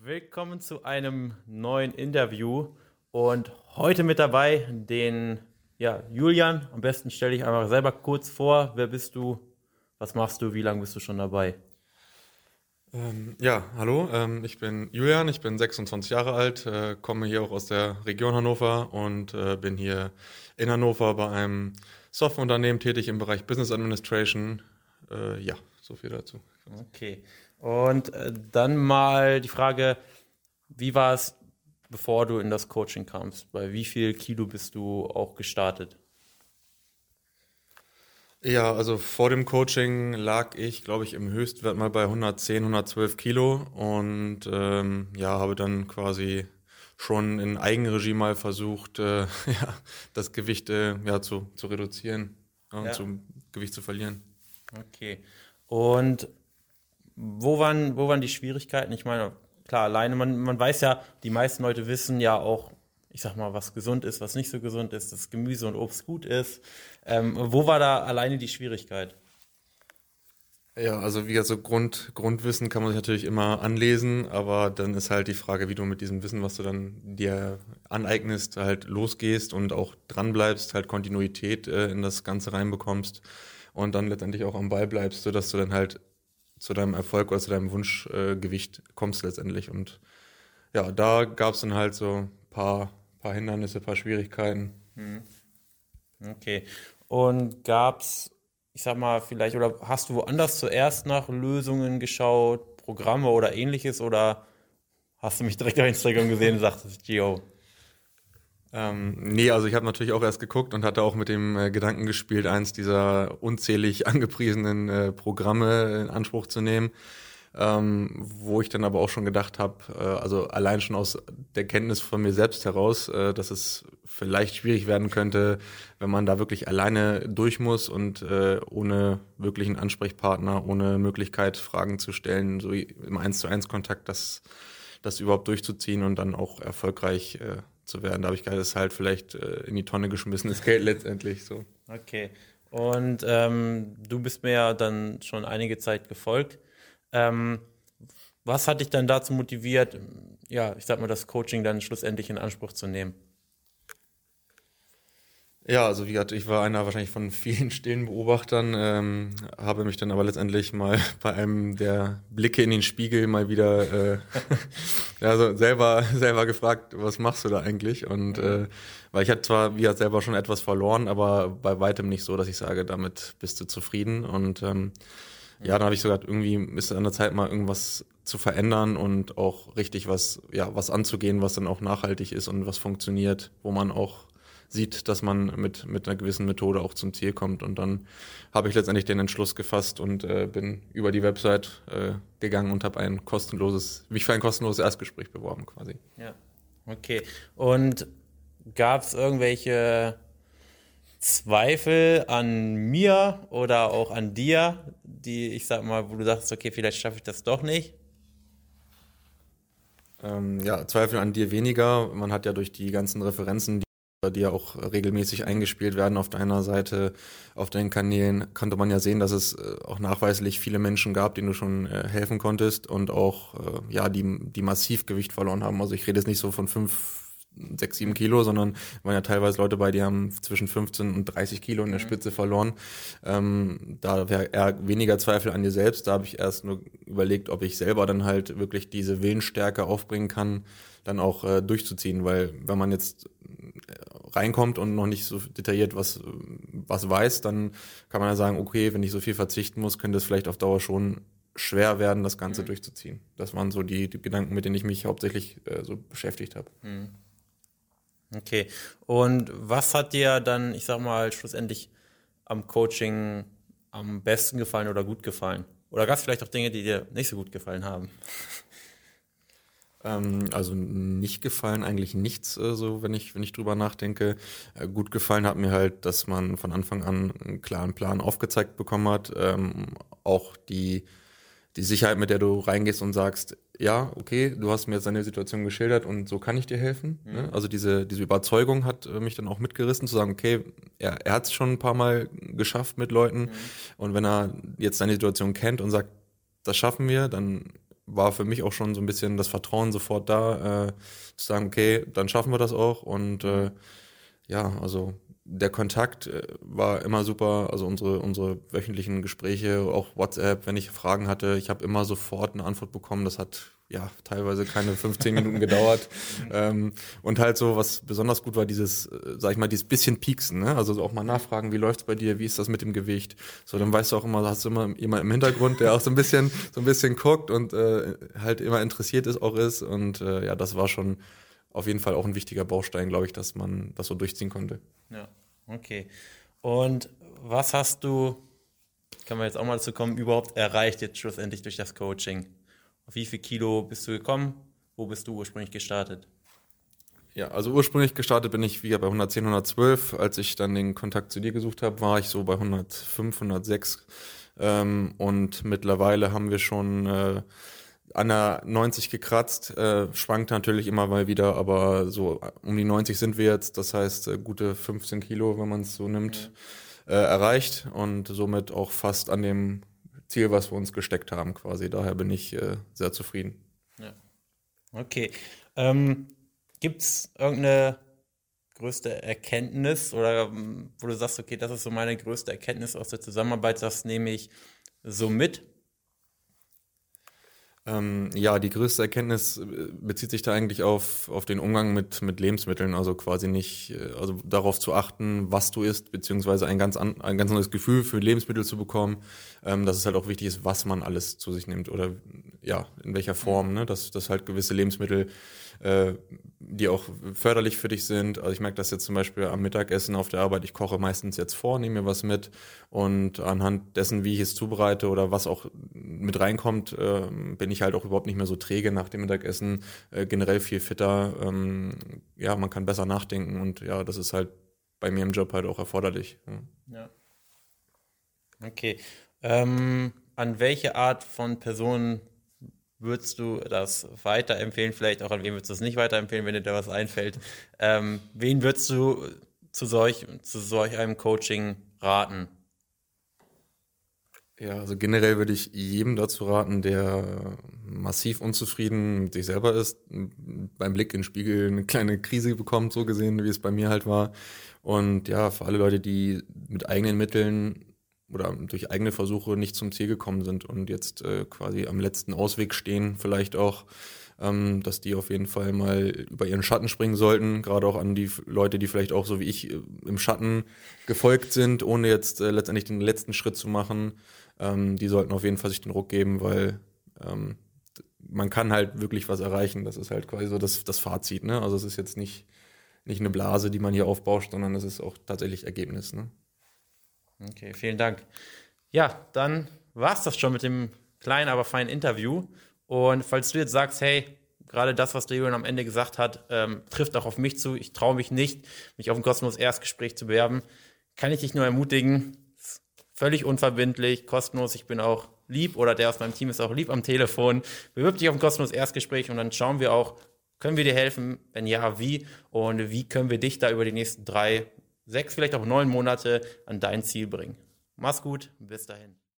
Willkommen zu einem neuen Interview und heute mit dabei den ja, Julian. Am besten stelle ich einfach selber kurz vor. Wer bist du? Was machst du? Wie lange bist du schon dabei? Ähm, ja, hallo, ähm, ich bin Julian, ich bin 26 Jahre alt, äh, komme hier auch aus der Region Hannover und äh, bin hier in Hannover bei einem Softwareunternehmen tätig im Bereich Business Administration. Äh, ja, so viel dazu. Okay. Und äh, dann mal die Frage, wie war es, bevor du in das Coaching kamst? Bei wie viel Kilo bist du auch gestartet? Ja, also vor dem Coaching lag ich, glaube ich, im Höchstwert mal bei 110, 112 Kilo und ähm, ja, habe dann quasi schon in Eigenregie mal versucht, äh, ja, das Gewicht äh, ja, zu, zu reduzieren ja, und ja. zum Gewicht zu verlieren. Okay. Und wo waren, wo waren die Schwierigkeiten? Ich meine, klar, alleine, man, man weiß ja, die meisten Leute wissen ja auch, ich sag mal, was gesund ist, was nicht so gesund ist, dass Gemüse und Obst gut ist. Ähm, wo war da alleine die Schwierigkeit? Ja, also wie gesagt, so Grund, Grundwissen kann man sich natürlich immer anlesen, aber dann ist halt die Frage, wie du mit diesem Wissen, was du dann dir aneignest, halt losgehst und auch dranbleibst, halt Kontinuität äh, in das Ganze reinbekommst und dann letztendlich auch am Ball bleibst, sodass du dann halt zu deinem Erfolg oder zu deinem Wunschgewicht äh, kommst letztendlich. Und ja, da gab es dann halt so ein paar, paar Hindernisse, ein paar Schwierigkeiten. Mhm. Okay. Und gab es, ich sag mal, vielleicht, oder hast du woanders zuerst nach Lösungen geschaut, Programme oder ähnliches, oder hast du mich direkt auf Instagram gesehen und sagtest, Gio, ähm, nee, also ich habe natürlich auch erst geguckt und hatte auch mit dem äh, Gedanken gespielt, eins dieser unzählig angepriesenen äh, Programme in Anspruch zu nehmen. Ähm, wo ich dann aber auch schon gedacht habe, äh, also allein schon aus der Kenntnis von mir selbst heraus, äh, dass es vielleicht schwierig werden könnte, wenn man da wirklich alleine durch muss und äh, ohne wirklichen Ansprechpartner, ohne Möglichkeit, Fragen zu stellen, so im Eins zu eins Kontakt, das, das überhaupt durchzuziehen und dann auch erfolgreich äh, zu werden. Da habe ich gedacht, das halt vielleicht äh, in die Tonne geschmissenes Geld letztendlich so. Okay. Und ähm, du bist mir ja dann schon einige Zeit gefolgt. Ähm, was hat dich dann dazu motiviert, ja, ich sag mal, das Coaching dann schlussendlich in Anspruch zu nehmen? Ja, also wie gesagt, ich war einer wahrscheinlich von vielen stillen Beobachtern, ähm, habe mich dann aber letztendlich mal bei einem der Blicke in den Spiegel mal wieder äh, also selber selber gefragt, was machst du da eigentlich? Und äh, weil ich hatte zwar wie gesagt selber schon etwas verloren, aber bei weitem nicht so, dass ich sage, damit bist du zufrieden. Und ähm, ja, dann habe ich sogar irgendwie ist an der Zeit mal irgendwas zu verändern und auch richtig was ja was anzugehen, was dann auch nachhaltig ist und was funktioniert, wo man auch sieht, dass man mit, mit einer gewissen Methode auch zum Ziel kommt. Und dann habe ich letztendlich den Entschluss gefasst und äh, bin über die Website äh, gegangen und habe ein kostenloses, mich für ein kostenloses Erstgespräch beworben quasi. Ja, okay. Und gab es irgendwelche Zweifel an mir oder auch an dir, die ich sag mal, wo du sagst, okay, vielleicht schaffe ich das doch nicht? Ähm, ja, Zweifel an dir weniger. Man hat ja durch die ganzen Referenzen, die ja auch regelmäßig eingespielt werden auf deiner Seite, auf deinen Kanälen, konnte man ja sehen, dass es äh, auch nachweislich viele Menschen gab, denen du schon äh, helfen konntest und auch, äh, ja, die, die massiv Gewicht verloren haben. Also ich rede jetzt nicht so von fünf, sechs, sieben Kilo, sondern waren ja teilweise Leute bei, die haben zwischen 15 und 30 Kilo in der mhm. Spitze verloren. Ähm, da wäre eher weniger Zweifel an dir selbst. Da habe ich erst nur überlegt, ob ich selber dann halt wirklich diese Willensstärke aufbringen kann, dann auch äh, durchzuziehen, weil wenn man jetzt reinkommt und noch nicht so detailliert was, was weiß, dann kann man ja sagen, okay, wenn ich so viel verzichten muss, könnte es vielleicht auf Dauer schon schwer werden, das Ganze mhm. durchzuziehen. Das waren so die, die, Gedanken, mit denen ich mich hauptsächlich äh, so beschäftigt habe. Mhm. Okay. Und was hat dir dann, ich sag mal, schlussendlich am Coaching am besten gefallen oder gut gefallen? Oder gab es vielleicht auch Dinge, die dir nicht so gut gefallen haben? Ähm, also nicht gefallen eigentlich nichts, äh, so wenn ich wenn ich drüber nachdenke. Äh, gut gefallen hat mir halt, dass man von Anfang an einen klaren Plan aufgezeigt bekommen hat, ähm, auch die die Sicherheit, mit der du reingehst und sagst, ja, okay, du hast mir jetzt deine Situation geschildert und so kann ich dir helfen. Mhm. Ne? Also diese, diese Überzeugung hat äh, mich dann auch mitgerissen, zu sagen, okay, er, er hat es schon ein paar Mal geschafft mit Leuten mhm. und wenn er jetzt deine Situation kennt und sagt, das schaffen wir, dann war für mich auch schon so ein bisschen das Vertrauen sofort da, äh, zu sagen, okay, dann schaffen wir das auch. Und äh, ja, also der Kontakt äh, war immer super, also unsere, unsere wöchentlichen Gespräche, auch WhatsApp, wenn ich Fragen hatte, ich habe immer sofort eine Antwort bekommen. Das hat ja teilweise keine 15 Minuten gedauert. ähm, und halt so, was besonders gut war, dieses, äh, sag ich mal, dieses bisschen Pieksen, ne? Also auch mal nachfragen, wie läuft's bei dir, wie ist das mit dem Gewicht? So, dann weißt du auch immer, hast du immer jemand im Hintergrund, der auch so ein bisschen, so ein bisschen guckt und äh, halt immer interessiert ist, auch ist. Und äh, ja, das war schon auf jeden Fall auch ein wichtiger Baustein, glaube ich, dass man das so durchziehen konnte. Ja, okay. Und was hast du, kann man jetzt auch mal dazu kommen, überhaupt erreicht jetzt schlussendlich durch das Coaching? Auf wie viel Kilo bist du gekommen? Wo bist du ursprünglich gestartet? Ja, also ursprünglich gestartet bin ich wieder bei 110, 112. Als ich dann den Kontakt zu dir gesucht habe, war ich so bei 105, 106. Ähm, und mittlerweile haben wir schon äh, an der 90 gekratzt. Äh, schwankt natürlich immer mal wieder, aber so um die 90 sind wir jetzt. Das heißt, äh, gute 15 Kilo, wenn man es so nimmt, äh, erreicht und somit auch fast an dem Ziel, was wir uns gesteckt haben, quasi. Daher bin ich äh, sehr zufrieden. Ja. Okay. Ähm, Gibt es irgendeine größte Erkenntnis oder ähm, wo du sagst, okay, das ist so meine größte Erkenntnis aus der Zusammenarbeit, das nehme ich so mit? Ähm, ja, die größte Erkenntnis äh, bezieht sich da eigentlich auf, auf den Umgang mit, mit Lebensmitteln, also quasi nicht, äh, also darauf zu achten, was du isst, beziehungsweise ein ganz, an, ein ganz anderes Gefühl für Lebensmittel zu bekommen, ähm, dass es halt auch wichtig ist, was man alles zu sich nimmt oder ja, in welcher Form, ne? dass, dass halt gewisse Lebensmittel äh, die auch förderlich für dich sind. Also ich merke das jetzt zum Beispiel am Mittagessen auf der Arbeit. Ich koche meistens jetzt vor, nehme mir was mit und anhand dessen, wie ich es zubereite oder was auch mit reinkommt, äh, bin ich halt auch überhaupt nicht mehr so träge nach dem Mittagessen. Äh, generell viel fitter. Ähm, ja, man kann besser nachdenken und ja, das ist halt bei mir im Job halt auch erforderlich. Ja. ja. Okay. Ähm, an welche Art von Personen würdest du das weiterempfehlen? Vielleicht auch an wen würdest du es nicht weiterempfehlen, wenn dir da was einfällt? Ähm, wen würdest du zu solch, zu solch einem Coaching raten? Ja, also generell würde ich jedem dazu raten, der massiv unzufrieden mit sich selber ist, beim Blick in den Spiegel eine kleine Krise bekommt, so gesehen, wie es bei mir halt war. Und ja, für alle Leute, die mit eigenen Mitteln oder durch eigene Versuche nicht zum Ziel gekommen sind und jetzt äh, quasi am letzten Ausweg stehen, vielleicht auch, ähm, dass die auf jeden Fall mal über ihren Schatten springen sollten, gerade auch an die Leute, die vielleicht auch so wie ich äh, im Schatten gefolgt sind, ohne jetzt äh, letztendlich den letzten Schritt zu machen. Ähm, die sollten auf jeden Fall sich den Ruck geben, weil ähm, man kann halt wirklich was erreichen. Das ist halt quasi so das, das Fazit. Ne? Also es ist jetzt nicht, nicht eine Blase, die man hier aufbauscht, sondern es ist auch tatsächlich Ergebnis. Ne? Okay, vielen Dank. Ja, dann war es das schon mit dem kleinen, aber feinen Interview. Und falls du jetzt sagst, hey, gerade das, was Julian am Ende gesagt hat, ähm, trifft auch auf mich zu. Ich traue mich nicht, mich auf ein kostenloses Erstgespräch zu bewerben. Kann ich dich nur ermutigen. Völlig unverbindlich, kostenlos. Ich bin auch lieb oder der aus meinem Team ist auch lieb am Telefon. Bewirb dich auf ein kostenloses Erstgespräch und dann schauen wir auch, können wir dir helfen? Wenn ja, wie? Und wie können wir dich da über die nächsten drei sechs, vielleicht auch neun Monate an dein Ziel bringen. Mach's gut, bis dahin.